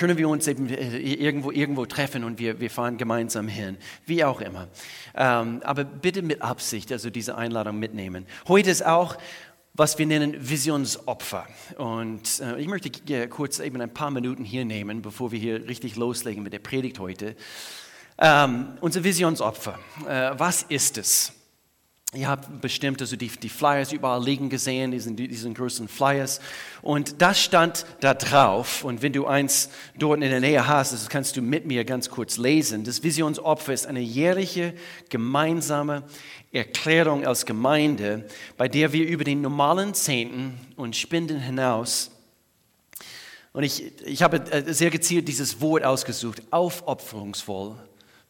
können wir uns eben äh, irgendwo, irgendwo treffen und wir, wir fahren gemeinsam hin, wie auch immer. Ähm, aber bitte mit Absicht, also diese Einladung mitnehmen. Heute ist auch was wir nennen Visionsopfer. Und äh, ich möchte äh, kurz eben ein paar Minuten hier nehmen, bevor wir hier richtig loslegen mit der Predigt heute. Ähm, unser Visionsopfer, äh, was ist es? Ihr habt bestimmt also die, die Flyers überall liegen gesehen, diesen, diesen großen Flyers. Und das stand da drauf. Und wenn du eins dort in der Nähe hast, das kannst du mit mir ganz kurz lesen. Das Visionsopfer ist eine jährliche gemeinsame Erklärung als Gemeinde, bei der wir über den normalen Zehnten und Spenden hinaus, und ich, ich habe äh, sehr gezielt dieses Wort ausgesucht, aufopferungsvoll,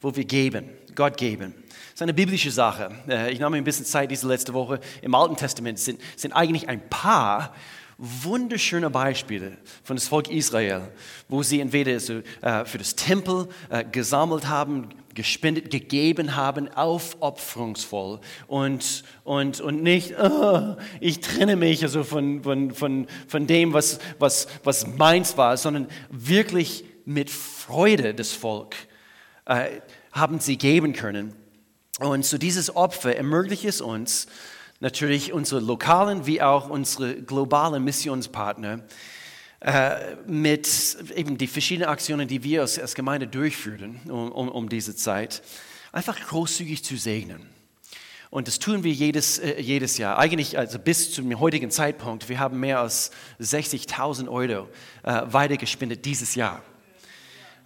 wo wir geben, Gott geben. Ist eine biblische Sache. Äh, ich nahm mir ein bisschen Zeit diese letzte Woche. Im Alten Testament sind, sind eigentlich ein paar wunderschöne Beispiele von das Volk Israel, wo sie entweder äh, für das Tempel äh, gesammelt haben, gespendet, gegeben haben, aufopferungsvoll und, und, und nicht, oh, ich trenne mich also von, von, von, von dem, was, was, was meins war, sondern wirklich mit Freude das Volk äh, haben sie geben können. Und so dieses Opfer ermöglicht es uns, natürlich unsere lokalen wie auch unsere globalen Missionspartner, äh, mit eben die verschiedenen Aktionen, die wir als, Gemeinde durchführen um, um, um, diese Zeit, einfach großzügig zu segnen. Und das tun wir jedes, äh, jedes Jahr. Eigentlich also bis zum heutigen Zeitpunkt. Wir haben mehr als 60.000 Euro äh, weitergespendet dieses Jahr.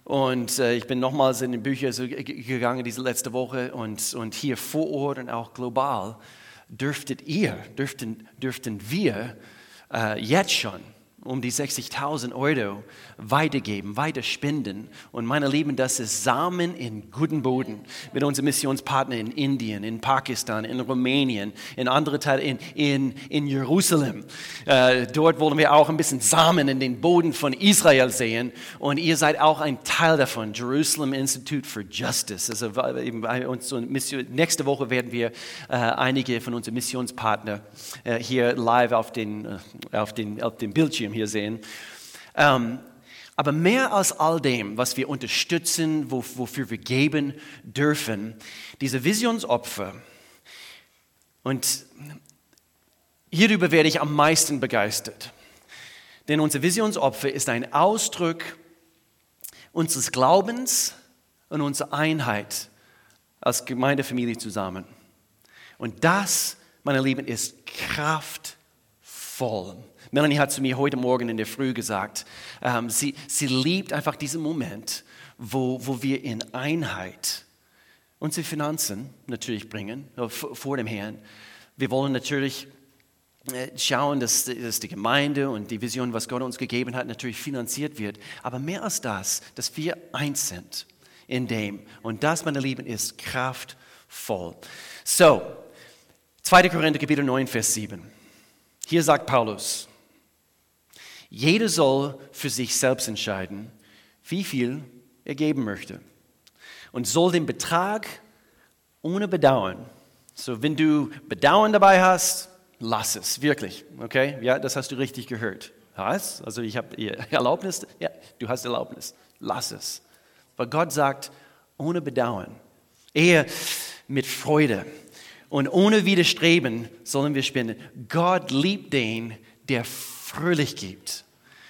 Und äh, ich bin nochmals in die Bücher gegangen diese letzte Woche und, und hier vor Ort und auch global. Dürftet ihr, dürften, dürften wir äh, jetzt schon um die 60.000 Euro weitergeben, weiterspenden. Und meine Lieben, das ist Samen in guten Boden mit unseren Missionspartnern in Indien, in Pakistan, in Rumänien, in andere Teile, in, in, in Jerusalem. Äh, dort wollen wir auch ein bisschen Samen in den Boden von Israel sehen. Und ihr seid auch ein Teil davon, Jerusalem Institute for Justice. Also eben bei uns Mission, nächste Woche werden wir äh, einige von unseren Missionspartnern äh, hier live auf den, äh, auf den, auf dem Bildschirm hier sehen. Ähm, aber mehr als all dem, was wir unterstützen, wo, wofür wir geben dürfen, diese Visionsopfer. Und hierüber werde ich am meisten begeistert. Denn unser Visionsopfer ist ein Ausdruck unseres Glaubens und unserer Einheit als Gemeindefamilie zusammen. Und das, meine Lieben, ist kraftvoll. Melanie hat zu mir heute Morgen in der Früh gesagt, ähm, sie, sie liebt einfach diesen Moment, wo, wo wir in Einheit unsere Finanzen natürlich bringen, äh, vor dem Herrn. Wir wollen natürlich äh, schauen, dass, dass, die Gemeinde und die Vision, was Gott uns gegeben hat, natürlich finanziert wird. Aber mehr als das, dass wir eins sind in dem. Und das, meine Lieben, ist kraftvoll. So, 2. Korinther Kapitel 9, Vers 7. Hier sagt Paulus, jeder soll für sich selbst entscheiden, wie viel er geben möchte. Und soll den Betrag ohne Bedauern. So, wenn du Bedauern dabei hast, lass es, wirklich. Okay? Ja, das hast du richtig gehört. Was? Also, ich habe Erlaubnis? Ja, du hast Erlaubnis. Lass es. Weil Gott sagt, ohne Bedauern. Eher mit Freude. Und ohne Widerstreben sollen wir spenden. Gott liebt den, der fröhlich gibt.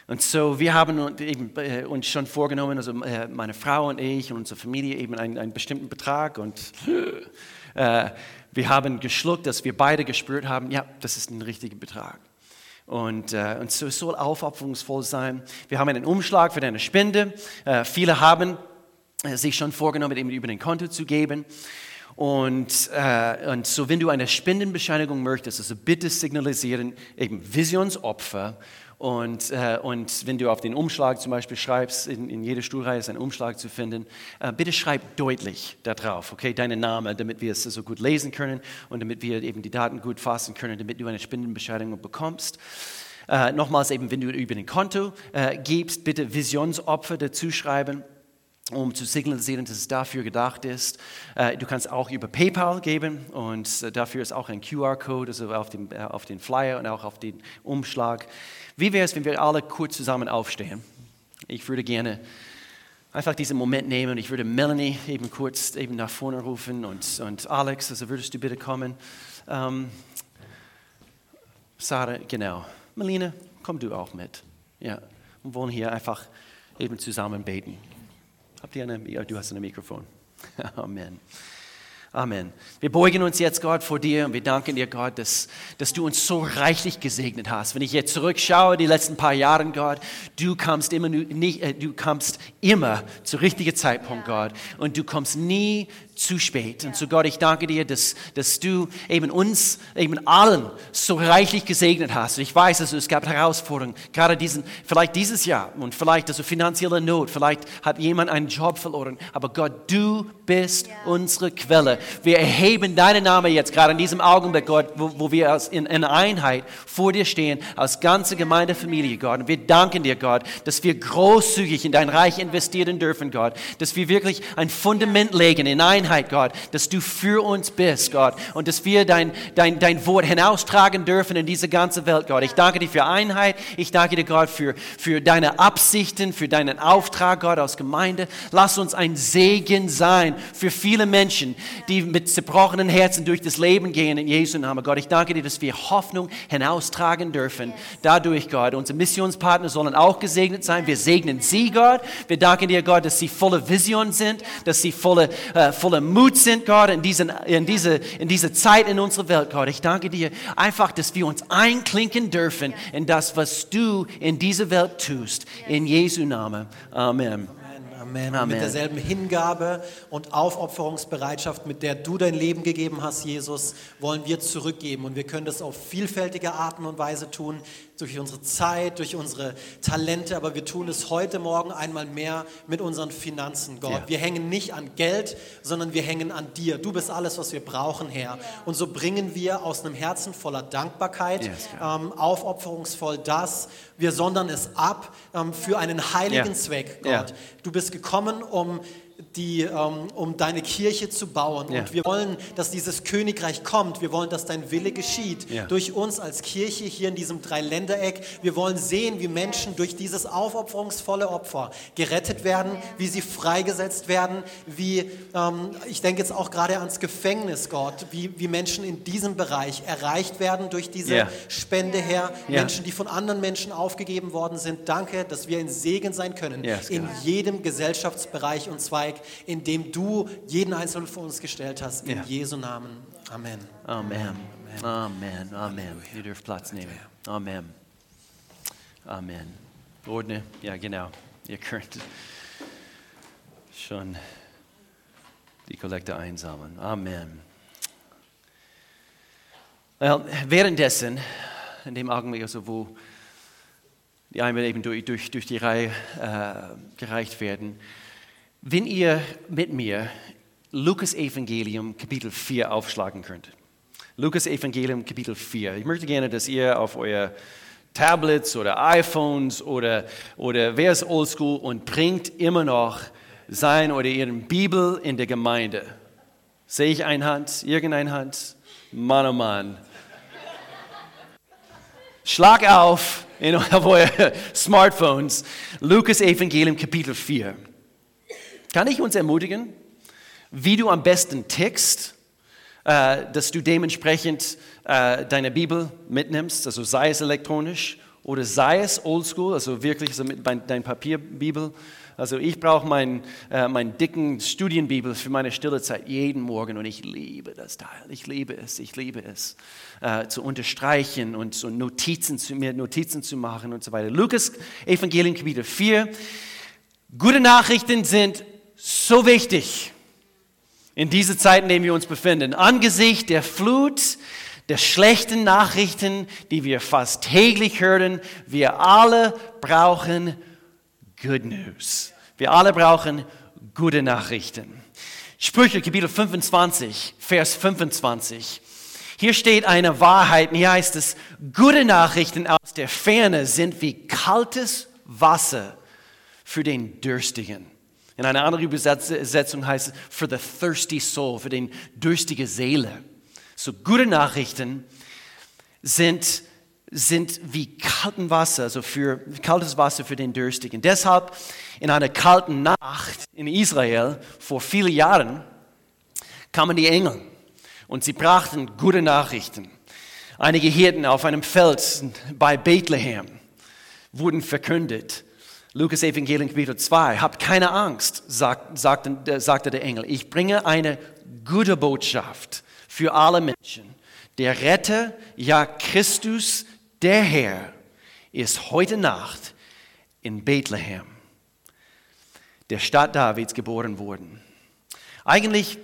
Und so, wir haben äh, uns schon vorgenommen, also äh, meine Frau und ich und unsere Familie eben einen, einen bestimmten Betrag und äh, wir haben geschluckt, dass wir beide gespürt haben, ja, das ist ein richtiger Betrag. Und, äh, und so es soll aufopferungsvoll sein. Wir haben einen Umschlag für deine Spende. Äh, viele haben äh, sich schon vorgenommen, eben über den Konto zu geben. Und, äh, und so, wenn du eine Spendenbescheinigung möchtest, also bitte signalisieren eben Visionsopfer. Und, äh, und wenn du auf den Umschlag zum Beispiel schreibst, in, in jeder Stuhlreihe ist ein Umschlag zu finden, äh, bitte schreib deutlich da drauf, okay, deinen Namen, damit wir es so gut lesen können und damit wir eben die Daten gut fassen können, damit du eine Spendenbescheinigung bekommst. Äh, nochmals eben, wenn du über den Konto äh, gibst, bitte Visionsopfer dazu schreiben um zu signalisieren, dass es dafür gedacht ist. Äh, du kannst auch über PayPal geben und äh, dafür ist auch ein QR-Code, also auf dem, äh, auf den Flyer und auch auf den Umschlag. Wie wäre es, wenn wir alle kurz zusammen aufstehen? Ich würde gerne einfach diesen Moment nehmen und ich würde Melanie eben kurz eben nach vorne rufen und, und Alex, also würdest du bitte kommen. Ähm, Sarah, genau. Melina, komm du auch mit. Ja, und wollen hier einfach eben zusammen beten. Habt ihr eine, du hast ein Mikrofon. Amen. Amen. Wir beugen uns jetzt, Gott, vor dir und wir danken dir, Gott, dass, dass du uns so reichlich gesegnet hast. Wenn ich jetzt zurückschaue, die letzten paar Jahre, Gott, du kommst immer, nicht, äh, du kommst immer zu richtigen Zeitpunkt, Gott, und du kommst nie zu spät. Und so Gott, ich danke dir, dass, dass du eben uns, eben allen so reichlich gesegnet hast. Und ich weiß, also es gab Herausforderungen, gerade diesen, vielleicht dieses Jahr und vielleicht also finanzielle Not, vielleicht hat jemand einen Job verloren. Aber Gott, du bist ja. unsere Quelle. Wir erheben deinen Namen jetzt, gerade in diesem Augenblick, Gott, wo, wo wir in, in Einheit vor dir stehen, als ganze Gemeindefamilie, Gott. Und wir danken dir, Gott, dass wir großzügig in dein Reich investieren dürfen, Gott. Dass wir wirklich ein Fundament legen in Einheit Einheit, Gott, dass du für uns bist, Gott, und dass wir dein, dein, dein Wort hinaustragen dürfen in diese ganze Welt, Gott. Ich danke dir für Einheit. Ich danke dir, Gott, für, für deine Absichten, für deinen Auftrag, Gott, aus Gemeinde. Lass uns ein Segen sein für viele Menschen, die mit zerbrochenen Herzen durch das Leben gehen in Jesu Namen, Gott. Ich danke dir, dass wir Hoffnung hinaustragen dürfen. Dadurch, Gott, unsere Missionspartner sollen auch gesegnet sein. Wir segnen sie, Gott. Wir danken dir, Gott, dass sie voller Vision sind, dass sie voller, äh, voller voller Mut sind, Gott, in, diesen, in, diese, in diese Zeit in unserer Welt, Gott. Ich danke dir einfach, dass wir uns einklinken dürfen in das, was du in dieser Welt tust. In Jesu Namen. Amen. Amen. Amen. Mit derselben Hingabe und Aufopferungsbereitschaft, mit der du dein Leben gegeben hast, Jesus, wollen wir zurückgeben. Und wir können das auf vielfältige Arten und Weise tun, durch unsere Zeit, durch unsere Talente, aber wir tun es heute Morgen einmal mehr mit unseren Finanzen, Gott. Ja. Wir hängen nicht an Geld, sondern wir hängen an dir. Du bist alles, was wir brauchen, Herr. Und so bringen wir aus einem Herzen voller Dankbarkeit, yes, ähm, aufopferungsvoll das. Wir sondern es ab ähm, für einen heiligen ja. Zweck, Gott. Ja. Du bist gekommen, um die, ähm, um deine Kirche zu bauen. Ja. Und wir wollen, dass dieses Königreich kommt. Wir wollen, dass dein Wille geschieht. Ja. Durch uns als Kirche hier in diesem Dreiländereck. Wir wollen sehen, wie Menschen durch dieses aufopferungsvolle Opfer gerettet werden, wie sie freigesetzt werden, wie, ähm, ich denke jetzt auch gerade ans Gefängnis, Gott, wie, wie Menschen in diesem Bereich erreicht werden durch diese ja. Spende her. Menschen, die von anderen Menschen aufgegeben worden sind. Danke, dass wir ein Segen sein können yes, in jedem Gesellschaftsbereich und zwar Zweig, in dem du jeden Einzelnen für uns gestellt hast. In ja. Jesu Namen. Amen. Amen. Amen. Amen. Ihr dürft Platz nehmen. Amen. Amen. Ordne, ja genau. Ihr könnt schon die Kollekte einsammeln. Amen. Well, währenddessen, in dem Augenblick, also wo die einmal eben durch, durch, durch die Reihe äh, gereicht werden, wenn ihr mit mir Lukas Evangelium Kapitel 4 aufschlagen könnt. Lukas Evangelium Kapitel 4. Ich möchte gerne, dass ihr auf euer Tablets oder iPhones oder, oder wer ist oldschool und bringt immer noch sein oder ihre Bibel in der Gemeinde. Sehe ich eine Hand, irgendeine Hand? Mann, oh Mann. Schlag auf in, auf eure Smartphones Lukas Evangelium Kapitel 4. Kann ich uns ermutigen, wie du am besten tickst, äh, dass du dementsprechend äh, deine Bibel mitnimmst, also sei es elektronisch oder sei es oldschool, also wirklich so mit dein Papierbibel. Also ich brauche meinen äh, mein dicken Studienbibel für meine stille Zeit jeden Morgen und ich liebe das Teil. Ich liebe es, ich liebe es, äh, zu unterstreichen und so Notizen zu, mir Notizen zu machen und so weiter. Lukas Evangelium Kapitel 4. Gute Nachrichten sind so wichtig in diese Zeit, in der wir uns befinden. Angesichts der Flut der schlechten Nachrichten, die wir fast täglich hören, wir alle brauchen Good News. Wir alle brauchen gute Nachrichten. Sprüche Kapitel 25, Vers 25. Hier steht eine Wahrheit, und hier heißt es, gute Nachrichten aus der Ferne sind wie kaltes Wasser für den Dürstigen. In einer anderen Übersetzung heißt es for the thirsty soul, für den durstige Seele. So gute Nachrichten sind, sind wie kalten Wasser, also für kaltes Wasser für den Durstigen. Deshalb in einer kalten Nacht in Israel vor vielen Jahren kamen die Engel und sie brachten gute Nachrichten. Einige Hirten auf einem Feld bei Bethlehem wurden verkündet. Lukas Evangelium Kapitel 2, habt keine Angst, sagt, sagte, sagte der Engel. Ich bringe eine gute Botschaft für alle Menschen. Der Retter, ja Christus, der Herr, ist heute Nacht in Bethlehem, der Stadt Davids, geboren worden. Eigentlich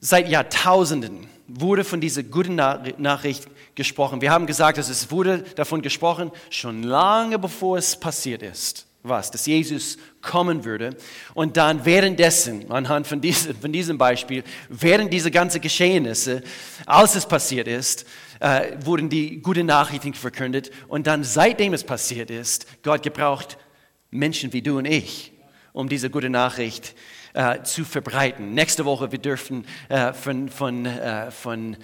seit Jahrtausenden wurde von dieser guten Nachricht gesprochen. Wir haben gesagt, dass es wurde davon gesprochen, schon lange bevor es passiert ist. Was? Dass Jesus kommen würde. Und dann währenddessen, anhand von diesem, von diesem Beispiel, während dieser ganzen Geschehnisse, als es passiert ist, äh, wurden die guten Nachrichten verkündet. Und dann, seitdem es passiert ist, Gott gebraucht Menschen wie du und ich, um diese gute Nachricht äh, zu verbreiten. Nächste Woche, wir dürfen äh, von, von, äh, von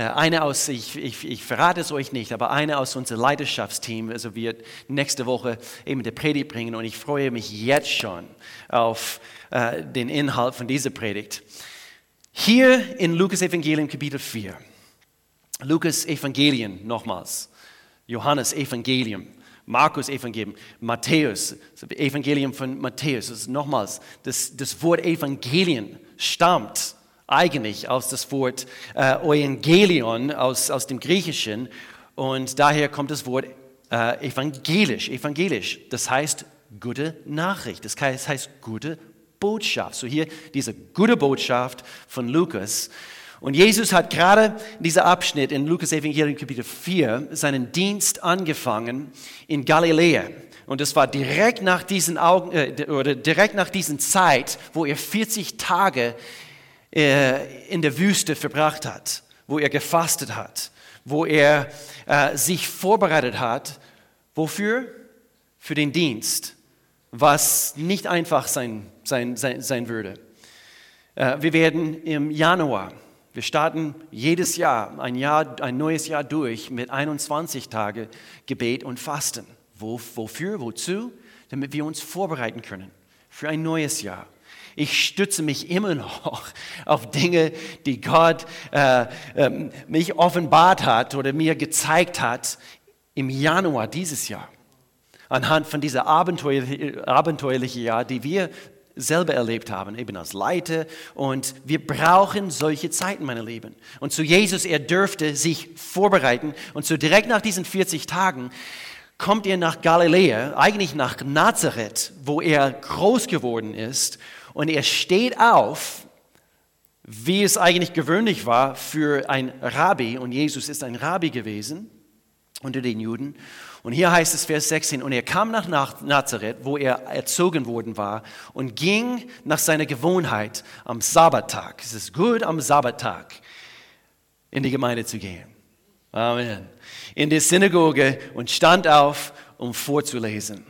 eine aus, ich, ich, ich, verrate es euch nicht, aber eine aus unserem Leidenschaftsteam, also wird nächste Woche eben die Predigt bringen und ich freue mich jetzt schon auf äh, den Inhalt von dieser Predigt. Hier in Lukas Evangelium Kapitel 4, Lukas Evangelium nochmals, Johannes Evangelium, Markus Evangelium, Matthäus, Evangelium von Matthäus. Das nochmals, das, das Wort Evangelien stammt eigentlich aus das Wort äh, Evangelion aus, aus dem Griechischen und daher kommt das Wort äh, evangelisch, evangelisch. Das heißt gute Nachricht, das heißt, heißt gute Botschaft. So hier diese gute Botschaft von Lukas. Und Jesus hat gerade dieser Abschnitt in Lukas Evangelium Kapitel 4 seinen Dienst angefangen in Galiläa. Und das war direkt nach diesen Augen, äh, oder direkt nach diesen Zeit, wo er 40 Tage in der Wüste verbracht hat, wo er gefastet hat, wo er äh, sich vorbereitet hat. Wofür? Für den Dienst, was nicht einfach sein, sein, sein, sein würde. Äh, wir werden im Januar wir starten jedes Jahr ein, Jahr, ein neues Jahr durch mit 21 Tage Gebet und Fasten. Wo, wofür, wozu? Damit wir uns vorbereiten können für ein neues Jahr. Ich stütze mich immer noch auf Dinge, die Gott äh, äh, mich offenbart hat oder mir gezeigt hat im Januar dieses Jahr. Anhand von dieser abenteuerlichen abenteuerliche Jahr, die wir selber erlebt haben, eben als Leiter. Und wir brauchen solche Zeiten, meine Lieben. Und zu Jesus, er dürfte sich vorbereiten. Und so direkt nach diesen 40 Tagen kommt er nach Galiläa, eigentlich nach Nazareth, wo er groß geworden ist. Und er steht auf, wie es eigentlich gewöhnlich war für ein Rabbi. Und Jesus ist ein Rabbi gewesen unter den Juden. Und hier heißt es Vers 16, und er kam nach Nazareth, wo er erzogen worden war, und ging nach seiner Gewohnheit am Sabbattag. Es ist gut, am Sabbattag in die Gemeinde zu gehen. Amen. In die Synagoge und stand auf, um vorzulesen.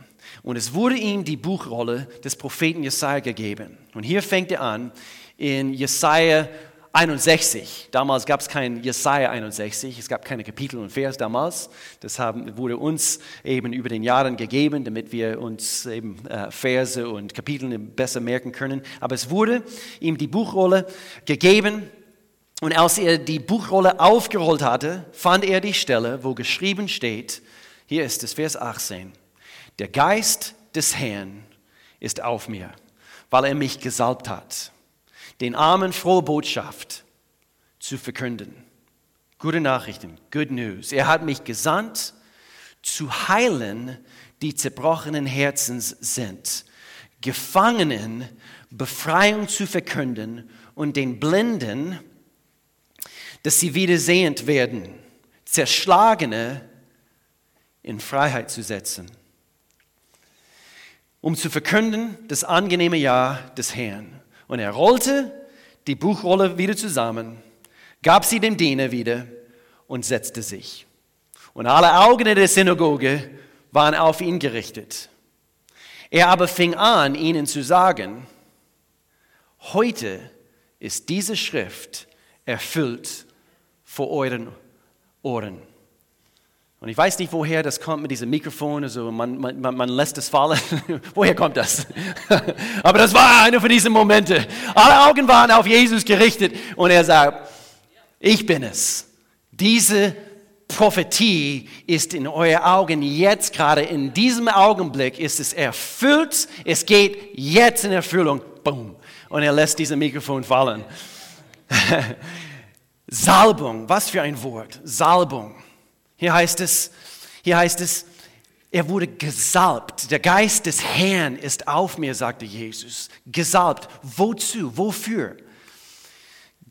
Und es wurde ihm die Buchrolle des Propheten Jesaja gegeben. Und hier fängt er an in Jesaja 61. Damals gab es kein Jesaja 61, es gab keine Kapitel und Vers damals. Das haben, wurde uns eben über den Jahren gegeben, damit wir uns eben äh, Verse und Kapitel besser merken können. Aber es wurde ihm die Buchrolle gegeben und als er die Buchrolle aufgerollt hatte, fand er die Stelle, wo geschrieben steht, hier ist es Vers 18, der Geist des Herrn ist auf mir, weil er mich gesalbt hat den Armen frohe Botschaft zu verkünden. Gute Nachrichten, good news. Er hat mich gesandt, zu heilen, die zerbrochenen Herzens sind, Gefangenen Befreiung zu verkünden und den Blinden, dass sie wieder sehend werden, Zerschlagene in Freiheit zu setzen, um zu verkünden das angenehme Jahr des Herrn. Und er rollte die Buchrolle wieder zusammen, gab sie dem Diener wieder und setzte sich. Und alle Augen der Synagoge waren auf ihn gerichtet. Er aber fing an, ihnen zu sagen, heute ist diese Schrift erfüllt vor euren Ohren. Und ich weiß nicht, woher das kommt mit diesem Mikrofon. Also man, man, man lässt es fallen. woher kommt das? Aber das war einer von diesen Momenten. Alle Augen waren auf Jesus gerichtet und er sagt, ich bin es. Diese Prophetie ist in euren Augen jetzt gerade in diesem Augenblick ist es erfüllt. Es geht jetzt in Erfüllung. Boom. Und er lässt dieses Mikrofon fallen. Salbung, was für ein Wort. Salbung. Hier heißt es, hier heißt es, er wurde gesalbt. Der Geist des Herrn ist auf mir, sagte Jesus. Gesalbt. Wozu? Wofür?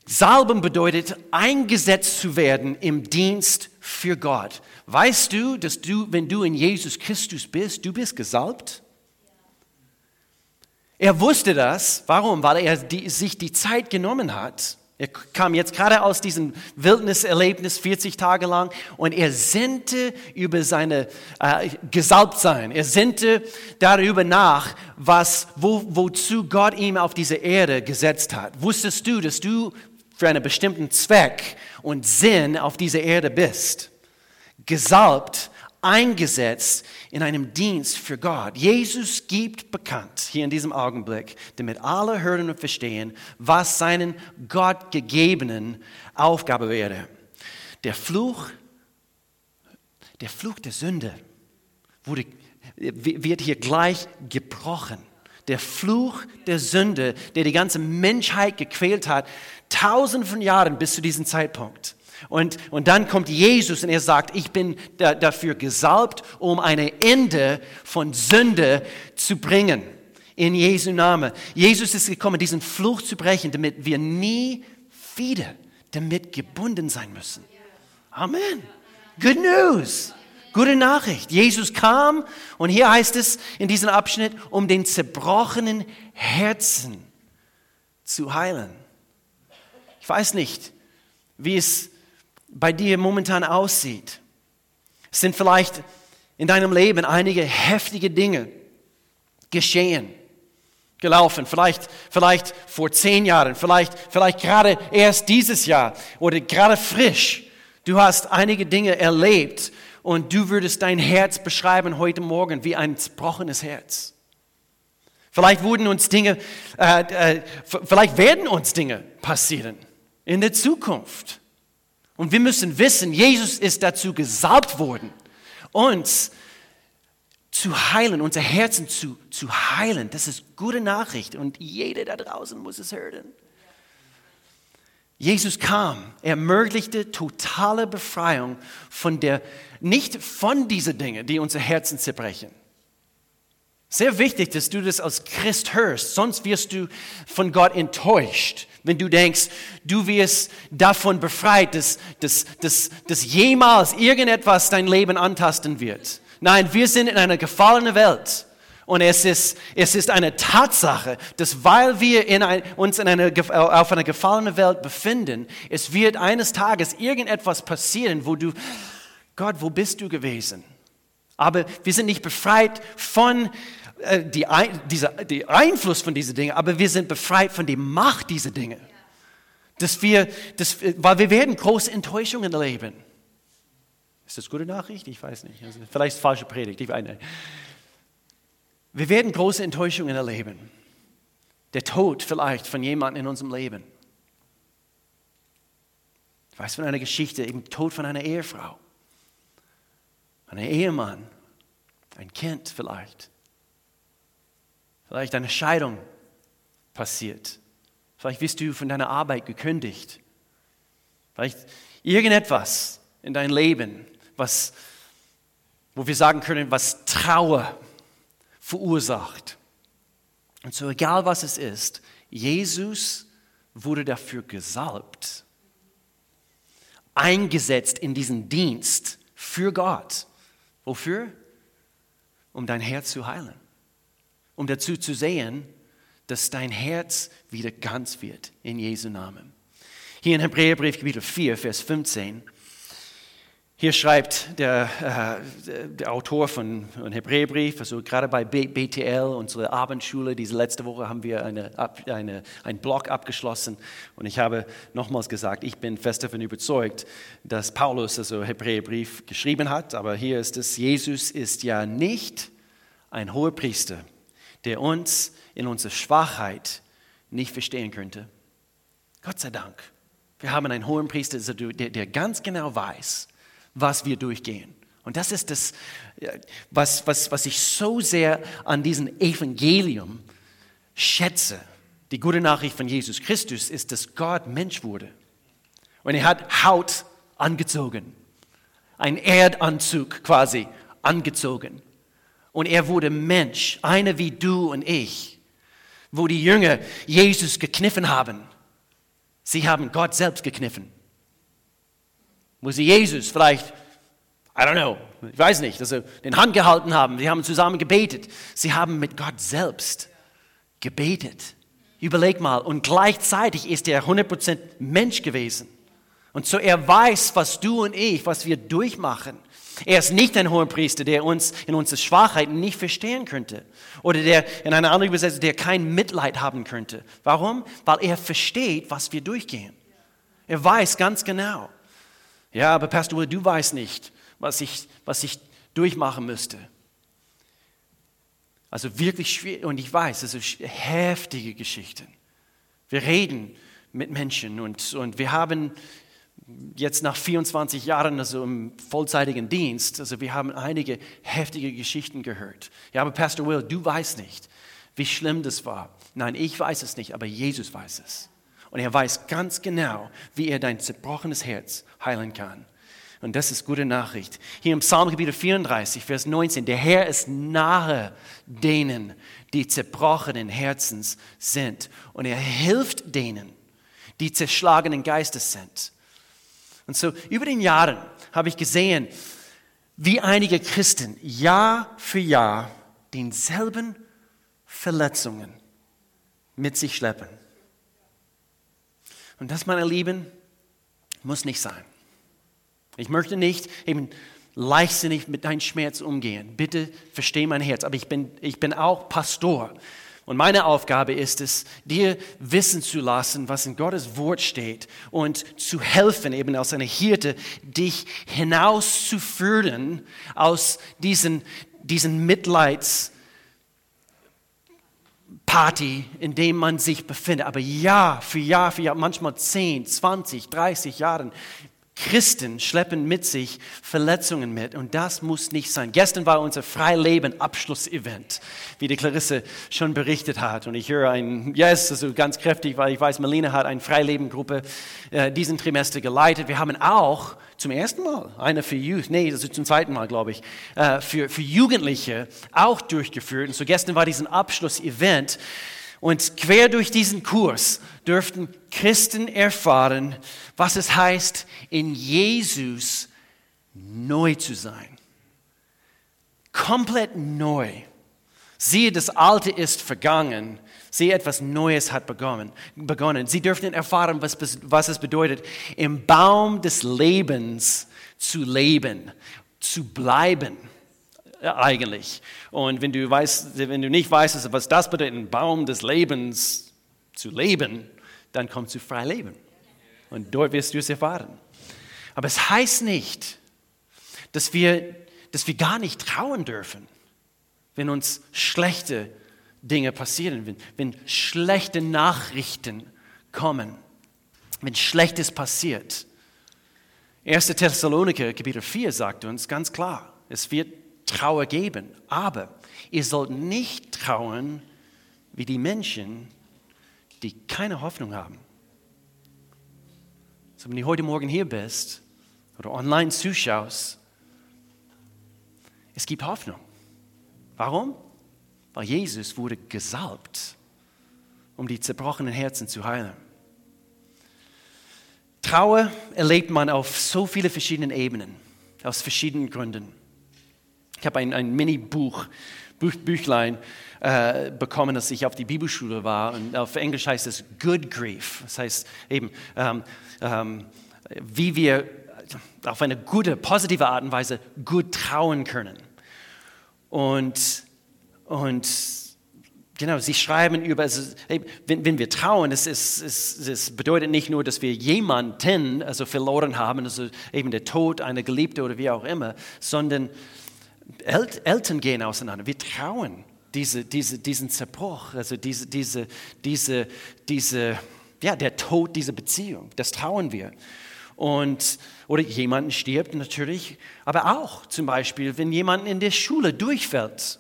Salben bedeutet, eingesetzt zu werden im Dienst für Gott. Weißt du, dass du, wenn du in Jesus Christus bist, du bist gesalbt? Er wusste das. Warum? Weil er die, sich die Zeit genommen hat er kam jetzt gerade aus diesem Wildniserlebnis 40 Tage lang und er sinnte über seine äh, Gesalbtsein. Er sinnte darüber nach, was, wo, wozu Gott ihn auf diese Erde gesetzt hat. Wusstest du, dass du für einen bestimmten Zweck und Sinn auf dieser Erde bist? Gesalbt eingesetzt in einem Dienst für Gott. Jesus gibt bekannt hier in diesem Augenblick, damit alle hören und verstehen, was seinen Gott gegebenen Aufgabe wäre. Der Fluch, der Fluch der Sünde wurde, wird hier gleich gebrochen. Der Fluch der Sünde, der die ganze Menschheit gequält hat, tausend von Jahren bis zu diesem Zeitpunkt und, und dann kommt Jesus und er sagt, ich bin da, dafür gesalbt, um ein Ende von Sünde zu bringen. In Jesu Namen. Jesus ist gekommen, diesen Fluch zu brechen, damit wir nie wieder damit gebunden sein müssen. Amen. Good news. Gute Nachricht. Jesus kam und hier heißt es in diesem Abschnitt, um den zerbrochenen Herzen zu heilen. Ich weiß nicht, wie es bei dir momentan aussieht. Es sind vielleicht in deinem Leben einige heftige Dinge geschehen, gelaufen. Vielleicht, vielleicht vor zehn Jahren, vielleicht, vielleicht gerade erst dieses Jahr oder gerade frisch. Du hast einige Dinge erlebt und du würdest dein Herz beschreiben heute Morgen wie ein zerbrochenes Herz. Vielleicht wurden uns Dinge, äh, äh, vielleicht werden uns Dinge passieren in der Zukunft. Und wir müssen wissen, Jesus ist dazu gesalbt worden, uns zu heilen, unser Herzen zu, zu heilen. Das ist gute Nachricht und jeder da draußen muss es hören. Jesus kam, er ermöglichte totale Befreiung von der, nicht von diesen Dingen, die unser Herzen zerbrechen. Sehr wichtig, dass du das als Christ hörst, sonst wirst du von Gott enttäuscht. Wenn du denkst, du wirst davon befreit, dass, dass, dass, dass jemals irgendetwas dein Leben antasten wird. Nein, wir sind in einer gefallenen Welt. Und es ist, es ist eine Tatsache, dass weil wir in ein, uns in einer, auf einer gefallenen Welt befinden, es wird eines Tages irgendetwas passieren, wo du, Gott, wo bist du gewesen? Aber wir sind nicht befreit von äh, die, dieser, die Einfluss von diesen Dingen, aber wir sind befreit von der Macht dieser Dinge. Dass wir, dass, weil wir werden große Enttäuschungen erleben. Ist das gute Nachricht? Ich weiß nicht. Also vielleicht falsche Predigt. Ich weiß Wir werden große Enttäuschungen erleben. Der Tod vielleicht von jemandem in unserem Leben. Ich weiß von einer Geschichte, eben Tod von einer Ehefrau, einem Ehemann, ein Kind vielleicht vielleicht eine Scheidung passiert. Vielleicht wirst du von deiner Arbeit gekündigt. Vielleicht irgendetwas in dein Leben, was, wo wir sagen können, was Trauer verursacht. Und so egal was es ist, Jesus wurde dafür gesalbt, eingesetzt in diesen Dienst für Gott. Wofür? Um dein Herz zu heilen um dazu zu sehen, dass dein Herz wieder ganz wird in Jesu Namen. Hier in Hebräerbrief Kapitel 4, Vers 15 Hier schreibt der, äh, der Autor von, von Hebräerbrief, also gerade bei BTL, unsere Abendschule, diese letzte Woche haben wir eine, eine, einen Blog abgeschlossen. Und ich habe nochmals gesagt, ich bin fest davon überzeugt, dass Paulus also Hebräerbrief geschrieben hat, aber hier ist es, Jesus ist ja nicht ein hoher Priester, der uns in unserer Schwachheit nicht verstehen könnte. Gott sei Dank. Wir haben einen hohen Priester, der, der ganz genau weiß, was wir durchgehen. Und das ist das, was, was, was ich so sehr an diesem Evangelium schätze. Die gute Nachricht von Jesus Christus ist, dass Gott Mensch wurde. Und er hat Haut angezogen. Ein Erdanzug quasi angezogen. Und er wurde Mensch, einer wie du und ich. Wo die Jünger Jesus gekniffen haben. Sie haben Gott selbst gekniffen wo sie Jesus vielleicht, I don't know, ich weiß nicht, also den Hand gehalten haben. Sie haben zusammen gebetet. Sie haben mit Gott selbst gebetet. Überleg mal. Und gleichzeitig ist er 100% Mensch gewesen. Und so er weiß, was du und ich, was wir durchmachen. Er ist nicht ein hoher Priester, der uns in unseren Schwachheiten nicht verstehen könnte. Oder der in einer anderen Übersetzung, der kein Mitleid haben könnte. Warum? Weil er versteht, was wir durchgehen. Er weiß ganz genau. Ja, aber Pastor, du weißt nicht, was ich, was ich durchmachen müsste. Also wirklich schwierig, und ich weiß, es ist heftige Geschichten. Wir reden mit Menschen und, und wir haben jetzt nach 24 Jahren, also im vollzeitigen Dienst, also wir haben einige heftige Geschichten gehört. Ja, aber Pastor Will, du weißt nicht, wie schlimm das war. Nein, ich weiß es nicht, aber Jesus weiß es. Und er weiß ganz genau, wie er dein zerbrochenes Herz heilen kann. Und das ist gute Nachricht. Hier im Psalmgebiet 34, Vers 19, der Herr ist nahe denen, die zerbrochenen Herzens sind. Und er hilft denen, die zerschlagenen Geistes sind. Und so über den Jahren habe ich gesehen, wie einige Christen Jahr für Jahr denselben Verletzungen mit sich schleppen. Und das, meine Lieben, muss nicht sein. Ich möchte nicht eben leichtsinnig mit deinem Schmerz umgehen. Bitte versteh mein Herz. Aber ich bin, ich bin auch Pastor. Und meine Aufgabe ist es, dir wissen zu lassen, was in Gottes Wort steht und zu helfen, eben als eine Hirte, dich hinauszuführen aus diesen, diesen Mitleids, in dem man sich befindet. Aber Jahr für Jahr für Jahr, manchmal 10, 20, 30 Jahren, Christen schleppen mit sich Verletzungen mit und das muss nicht sein. Gestern war unser Freileben-Abschlussevent, wie die Clarisse schon berichtet hat. Und ich höre ein Yes, also ganz kräftig, weil ich weiß, Melina hat eine Freileben-Gruppe äh, diesen Trimester geleitet. Wir haben auch zum ersten Mal eine für Youth, nee, das ist zum zweiten Mal, glaube ich, äh, für, für Jugendliche auch durchgeführt. Und so gestern war diesen Abschlussevent und quer durch diesen Kurs dürften Christen erfahren, was es heißt, in Jesus neu zu sein. Komplett neu. Siehe, das Alte ist vergangen. Siehe, etwas Neues hat begonnen. Sie dürften erfahren, was, was es bedeutet, im Baum des Lebens zu leben, zu bleiben eigentlich. Und wenn du, weißt, wenn du nicht weißt, was das bedeutet, ein Baum des Lebens zu leben, dann kommst du frei leben. Und dort wirst du es erfahren. Aber es heißt nicht, dass wir, dass wir gar nicht trauen dürfen, wenn uns schlechte Dinge passieren, wenn, wenn schlechte Nachrichten kommen, wenn Schlechtes passiert. 1. Thessaloniker, Kapitel 4 sagt uns ganz klar, es wird Trauer geben. Aber ihr sollt nicht trauen wie die Menschen, die keine Hoffnung haben. So, wenn du heute Morgen hier bist oder online zuschaust, es gibt Hoffnung. Warum? Weil Jesus wurde gesalbt, um die zerbrochenen Herzen zu heilen. Trauer erlebt man auf so viele verschiedenen Ebenen, aus verschiedenen Gründen. Ich habe ein, ein Mini-Buch, Buch, Büchlein äh, bekommen, als ich auf die Bibelschule war. Und auf Englisch heißt es Good Grief. Das heißt eben, ähm, ähm, wie wir auf eine gute, positive Art und Weise gut trauen können. Und, und genau, sie schreiben über, also, wenn, wenn wir trauen, es, es, es, es bedeutet nicht nur, dass wir jemanden also verloren haben, also eben der Tod einer Geliebte oder wie auch immer, sondern El Eltern gehen auseinander. Wir trauen diese, diese, diesen Zerbruch, also diese, diese, diese, diese, ja, der Tod dieser Beziehung. Das trauen wir. Und, oder jemand stirbt natürlich, aber auch zum Beispiel, wenn jemand in der Schule durchfällt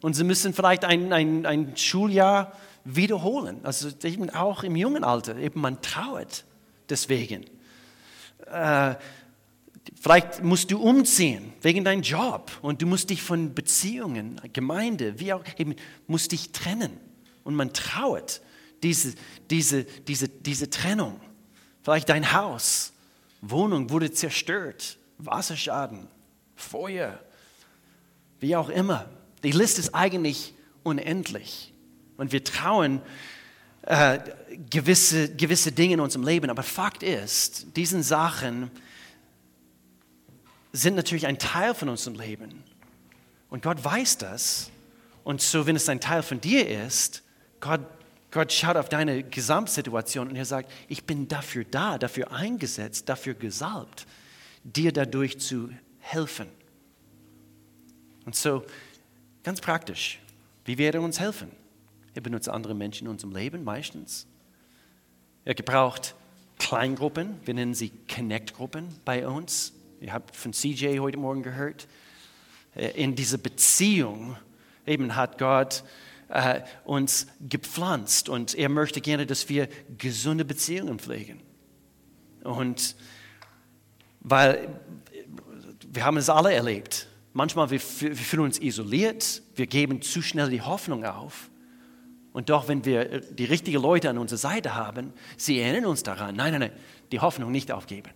und sie müssen vielleicht ein, ein, ein Schuljahr wiederholen, also eben auch im jungen Alter, eben man trauert deswegen. Äh, vielleicht musst du umziehen wegen deinem Job und du musst dich von Beziehungen, Gemeinde, wie auch eben, musst dich trennen und man trauert diese, diese, diese, diese Trennung. Vielleicht dein Haus Wohnung wurde zerstört, Wasserschaden, Feuer, wie auch immer. Die Liste ist eigentlich unendlich. Und wir trauen äh, gewisse, gewisse Dinge in unserem Leben. Aber Fakt ist, diese Sachen sind natürlich ein Teil von unserem Leben. Und Gott weiß das. Und so, wenn es ein Teil von dir ist, Gott Gott schaut auf deine Gesamtsituation und er sagt, ich bin dafür da, dafür eingesetzt, dafür gesalbt, dir dadurch zu helfen. Und so, ganz praktisch, wie wird er uns helfen? Er benutzt andere Menschen in unserem Leben meistens. Er gebraucht Kleingruppen, wir nennen sie Connect-Gruppen bei uns. Ihr habt von CJ heute Morgen gehört. Äh, in dieser Beziehung eben hat Gott äh, uns gepflanzt und er möchte gerne, dass wir gesunde Beziehungen pflegen. Und weil wir haben es alle erlebt. Manchmal wir, wir fühlen uns isoliert, wir geben zu schnell die Hoffnung auf. Und doch, wenn wir die richtigen Leute an unserer Seite haben, sie erinnern uns daran, nein, nein, nein, die Hoffnung nicht aufgeben.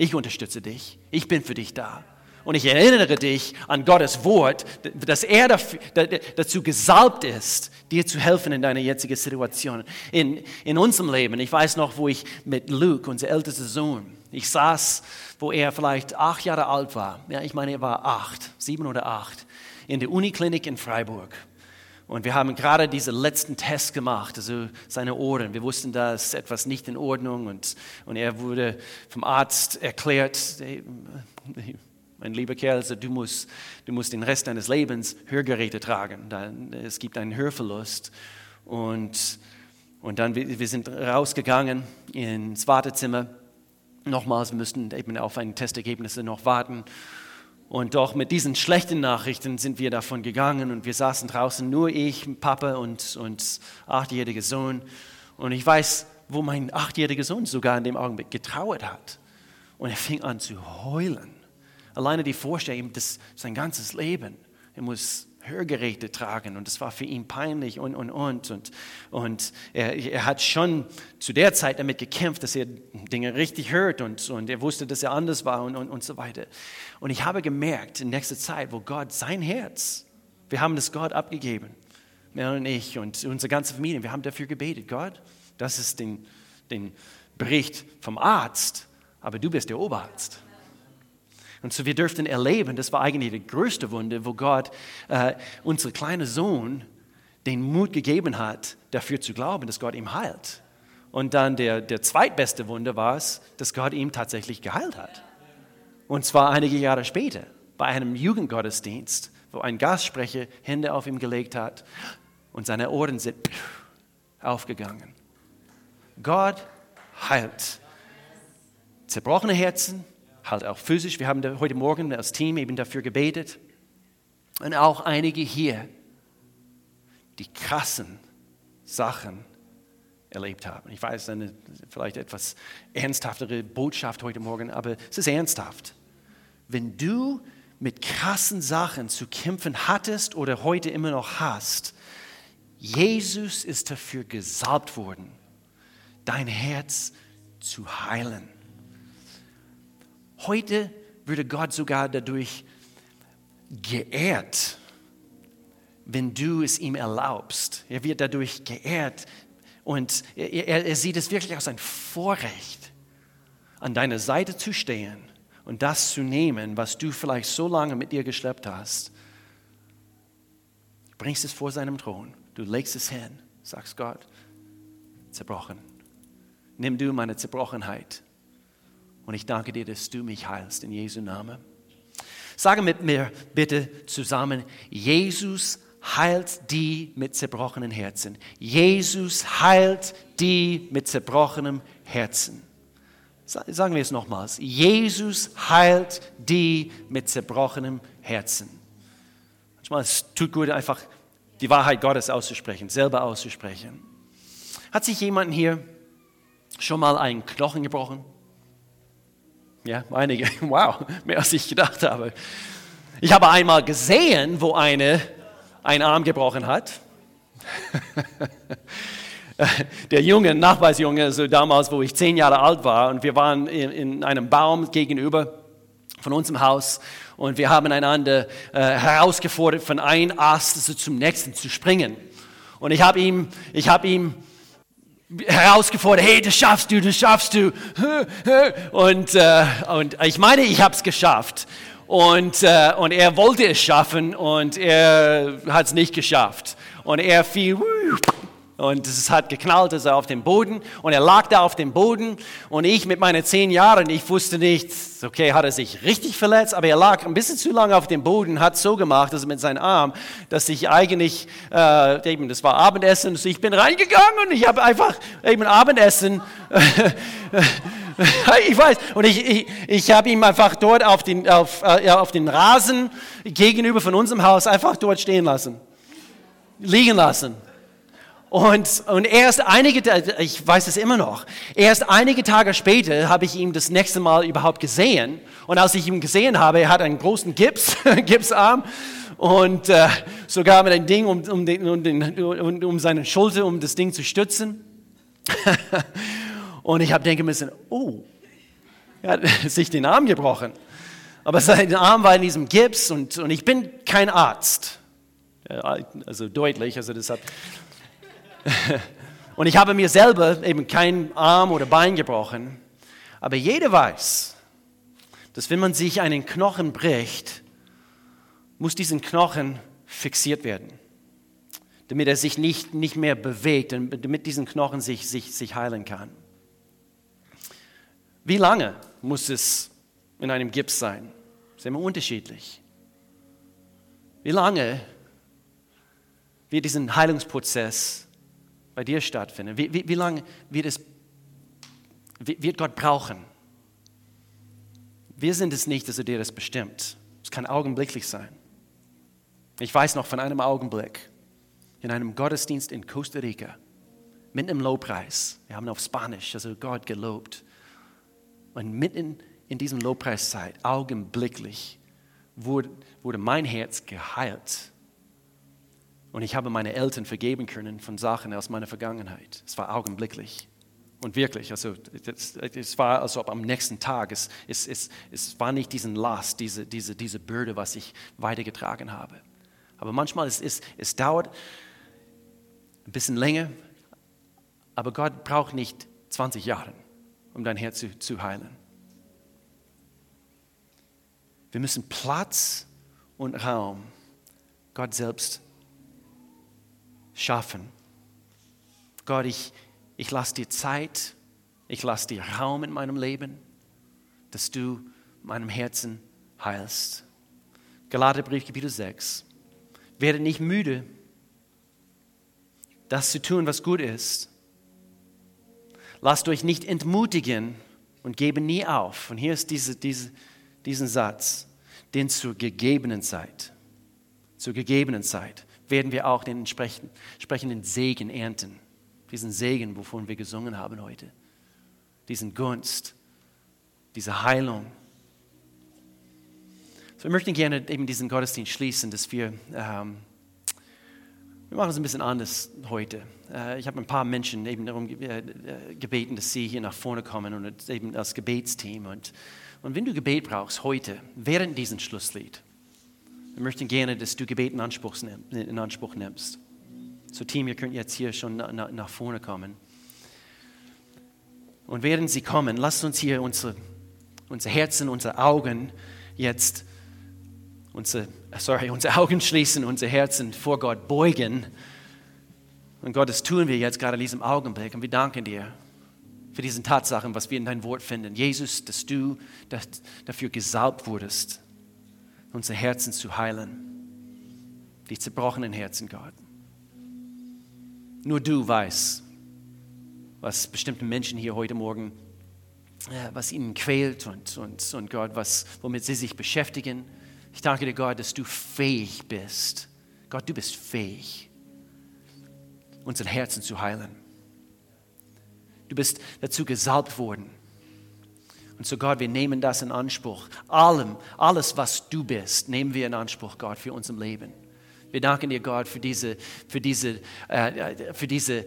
Ich unterstütze dich, ich bin für dich da. Und ich erinnere dich an Gottes Wort, dass er dazu gesalbt ist, dir zu helfen in deiner jetzigen Situation. In, in unserem Leben, ich weiß noch, wo ich mit Luke, unser ältester Sohn, ich saß, wo er vielleicht acht Jahre alt war. Ja, ich meine, er war acht, sieben oder acht, in der Uniklinik in Freiburg. Und wir haben gerade diesen letzten Test gemacht, also seine Ohren. Wir wussten, da ist etwas nicht in Ordnung und, und er wurde vom Arzt erklärt, mein lieber Kerl, also du, musst, du musst den Rest deines Lebens Hörgeräte tragen. es gibt einen Hörverlust. Und, und dann, wir sind rausgegangen ins Wartezimmer. Nochmals, wir müssten eben auf ein Testergebnisse noch warten. Und doch mit diesen schlechten Nachrichten sind wir davon gegangen und wir saßen draußen, nur ich, Papa und, und achtjähriger Sohn. Und ich weiß, wo mein achtjähriger Sohn sogar in dem Augenblick getrauert hat. Und er fing an zu heulen. Alleine die Vorstellung, das sein ganzes Leben, er muss Hörgeräte tragen und das war für ihn peinlich und, und, und. Und, und er, er, hat schon zu der Zeit damit gekämpft, dass er Dinge richtig hört und, und er wusste, dass er anders war und, und, und so weiter. Und ich habe gemerkt, in nächster Zeit, wo Gott sein Herz, wir haben das Gott abgegeben, Mel und ich und unsere ganze Familie, wir haben dafür gebetet, Gott, das ist den, den Bericht vom Arzt, aber du bist der Oberarzt. Und so wir dürften erleben, das war eigentlich die größte Wunde, wo Gott äh, unser kleiner Sohn den Mut gegeben hat, dafür zu glauben, dass Gott ihm heilt. Und dann der, der zweitbeste Wunder war es, dass Gott ihn tatsächlich geheilt hat. Und zwar einige Jahre später, bei einem Jugendgottesdienst, wo ein Gastsprecher Hände auf ihm gelegt hat und seine Ohren sind aufgegangen. Gott heilt zerbrochene Herzen, halt auch physisch. Wir haben heute Morgen als Team eben dafür gebetet. Und auch einige hier, die krassen Sachen erlebt haben. Ich weiß, eine vielleicht etwas ernsthaftere Botschaft heute Morgen, aber es ist ernsthaft. Wenn du mit krassen Sachen zu kämpfen hattest oder heute immer noch hast, Jesus ist dafür gesalbt worden, dein Herz zu heilen. Heute würde Gott sogar dadurch geehrt, wenn du es ihm erlaubst. Er wird dadurch geehrt und er, er, sieht es wirklich als ein Vorrecht, an deiner Seite zu stehen und das zu nehmen, was du vielleicht so lange mit dir geschleppt hast. Du bringst es vor seinem Thron, du legst es hin, sagst Gott, zerbrochen. Nimm du meine Zerbrochenheit und ich danke dir, dass du mich heilst in Jesu Namen. Sage mit mir bitte zusammen, Jesus heilt die mit zerbrochenen Herzen. Jesus heilt die mit zerbrochenem Herzen. Sagen wir es nochmals. Jesus heilt die mit zerbrochenem Herzen. Manchmal es tut gut, einfach die Wahrheit Gottes auszusprechen, selber auszusprechen. Hat sich jemand hier schon mal einen Knochen gebrochen? Ja, einige. Wow, mehr als ich gedacht habe. Ich habe einmal gesehen, wo eine einen Arm gebrochen hat. Der Junge, Nachbarsjunge, so damals, wo ich zehn Jahre alt war, und wir waren in, in einem Baum gegenüber von unserem Haus und wir haben einander äh, herausgefordert, von einem Ast zum nächsten zu springen. Und ich habe ihm, ich habe ihm herausgefordert, hey, das schaffst du, das schaffst du. Und, äh, und ich meine, ich habe es geschafft. Und, äh, und er wollte es schaffen und er hat es nicht geschafft. Und er fiel und es hat geknallt, er auf dem Boden. Und er lag da auf dem Boden. Und ich mit meinen zehn Jahren, ich wusste nicht, okay, hat er sich richtig verletzt, aber er lag ein bisschen zu lange auf dem Boden, hat so gemacht, also mit seinem Arm, dass ich eigentlich, äh, eben, das war Abendessen, also ich bin reingegangen und ich habe einfach eben Abendessen, ich weiß, und ich, ich, ich habe ihn einfach dort auf den, auf, äh, auf den Rasen gegenüber von unserem Haus einfach dort stehen lassen, liegen lassen. Und, und erst einige, ich weiß es immer noch, erst einige Tage später habe ich ihn das nächste Mal überhaupt gesehen. Und als ich ihn gesehen habe, er hat einen großen Gips, Gipsarm und äh, sogar mit einem Ding um, um, den, um, den, um, um seine Schulter, um das Ding zu stützen. und ich habe denken müssen, oh, er hat sich den Arm gebrochen. Aber sein Arm war in diesem Gips und, und ich bin kein Arzt. Also deutlich, also deshalb Und ich habe mir selber eben kein Arm oder Bein gebrochen. Aber jeder weiß, dass wenn man sich einen Knochen bricht, muss diesen Knochen fixiert werden, damit er sich nicht, nicht mehr bewegt, damit diesen Knochen sich, sich, sich heilen kann. Wie lange muss es in einem Gips sein? Das ist immer unterschiedlich. Wie lange wird diesen Heilungsprozess bei dir stattfinden? Wie, wie, wie lange wird, es, wird Gott brauchen? Wir sind es nicht, dass er dir das bestimmt. Es kann augenblicklich sein. Ich weiß noch von einem Augenblick in einem Gottesdienst in Costa Rica mit einem Lobpreis. Wir haben auf Spanisch, also Gott gelobt. Und mitten in diesem Lobpreiszeit, augenblicklich, wurde, wurde mein Herz geheilt und ich habe meine Eltern vergeben können von Sachen aus meiner Vergangenheit. Es war augenblicklich. Und wirklich, also es war, als ob am nächsten Tag, es, es, es, es war nicht diesen Last, diese, diese, diese Bürde, was ich weitergetragen habe. Aber manchmal es, es, es dauert ein bisschen länger, aber Gott braucht nicht 20 Jahre, um dein Herz zu, zu heilen. Wir müssen Platz und Raum Gott selbst schaffen. Gott, ich, ich lasse dir Zeit, ich lasse dir Raum in meinem Leben, dass du meinem Herzen heilst. Galaterbrief, Kapitel 6. Werde nicht müde, das zu tun, was gut ist. Lasst euch nicht entmutigen und gebe nie auf. Und hier ist diese, diese, diesen Satz, den zur gegebenen Zeit, zur gegebenen Zeit werden wir auch den entsprechenden Segen ernten. Diesen Segen, wovon wir gesungen haben heute. Diesen Gunst, diese Heilung. So, wir möchten gerne eben diesen Gottesdienst schließen, dass wir, ähm, wir machen es ein bisschen anders heute. Äh, ich habe ein paar Menschen eben darum äh, gebeten, dass sie hier nach vorne kommen und eben als Gebetsteam. Und, und wenn du Gebet brauchst heute, während diesem Schlusslied, wir möchten gerne, dass du Gebet in Anspruch, in Anspruch nimmst. So Team, ihr könnt jetzt hier schon nach vorne kommen. Und während sie kommen, lasst uns hier unsere, unser Herzen, unsere Augen jetzt, unsere, sorry, unsere Augen schließen, unser Herzen vor Gott beugen. Und Gott, das tun wir jetzt gerade in diesem Augenblick. Und wir danken dir für diese Tatsachen, was wir in dein Wort finden. Jesus, dass du dafür gesalbt wurdest, unser Herzen zu heilen. Die zerbrochenen Herzen, Gott. Nur du weißt, was bestimmte Menschen hier heute Morgen, äh, was ihnen quält und, und, und Gott, was, womit sie sich beschäftigen. Ich danke dir, Gott, dass du fähig bist. Gott, du bist fähig, unsere Herzen zu heilen. Du bist dazu gesalbt worden. Und so Gott, wir nehmen das in Anspruch. Allem, alles, was du bist, nehmen wir in Anspruch, Gott, für unser Leben. Wir danken dir, Gott, für diese, für diese, äh, für diese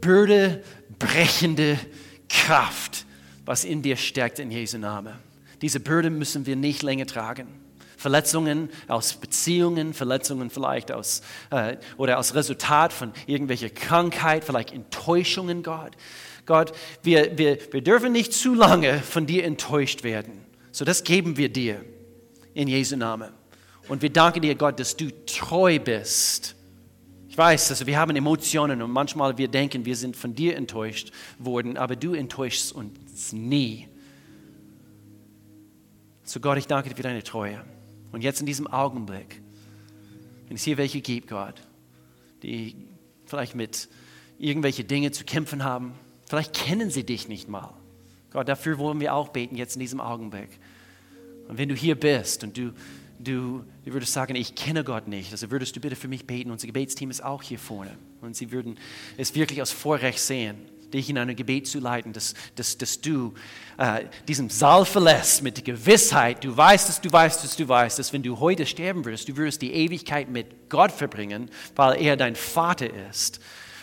bürdebrechende Kraft, was in dir steckt in Jesu Namen. Diese Bürde müssen wir nicht länger tragen. Verletzungen aus Beziehungen, Verletzungen vielleicht aus äh, oder aus Resultat von irgendwelcher Krankheit, vielleicht Enttäuschungen, Gott. Gott, wir, wir, wir dürfen nicht zu lange von dir enttäuscht werden. So das geben wir dir in Jesu Namen. Und wir danken dir, Gott, dass du treu bist ich weiß, also wir haben Emotionen und manchmal wir denken, wir sind von dir enttäuscht worden, aber du enttäuschst uns nie. So Gott, ich danke dir für deine Treue. Und jetzt in diesem Augenblick, wenn es hier welche gibt, Gott, die vielleicht mit irgendwelche Dinge zu kämpfen haben, vielleicht kennen sie dich nicht mal. Gott, dafür wollen wir auch beten jetzt in diesem Augenblick. Und wenn du hier bist und du du, du würdest sagen, ich kenne Gott nicht, also würdest du bitte für mich beten. Unser Gebetsteam ist auch hier vorne. Und sie würden es wirklich als Vorrecht sehen, dich in ein Gebet zu leiten, dass, dass, dass du äh, diesen Saal verlässt mit der Gewissheit, du weißt dass du weißt dass du weißt, dass wenn du heute sterben würdest, du würdest die Ewigkeit mit Gott verbringen, weil er dein Vater ist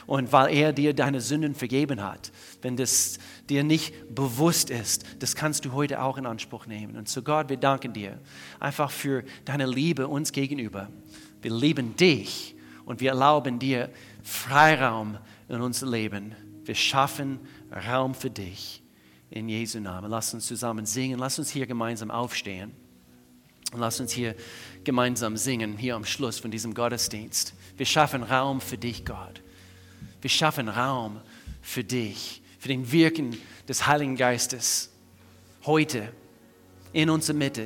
und weil er dir deine Sünden vergeben hat. Wenn das dir nicht bewusst ist, das kannst du heute auch in Anspruch nehmen. Und so Gott, wir danken dir einfach für deine Liebe uns gegenüber. Wir lieben dich und wir erlauben dir Freiraum in unser Leben. Wir schaffen Raum für dich. In Jesu Namen. Lass uns zusammen singen. Lass uns hier gemeinsam aufstehen. Und lass uns hier gemeinsam singen, hier am Schluss von diesem Gottesdienst. Wir schaffen Raum für dich, Gott. Wir schaffen Raum für dich für den Wirken des Heiligen Geistes. Heute in unserer Mitte,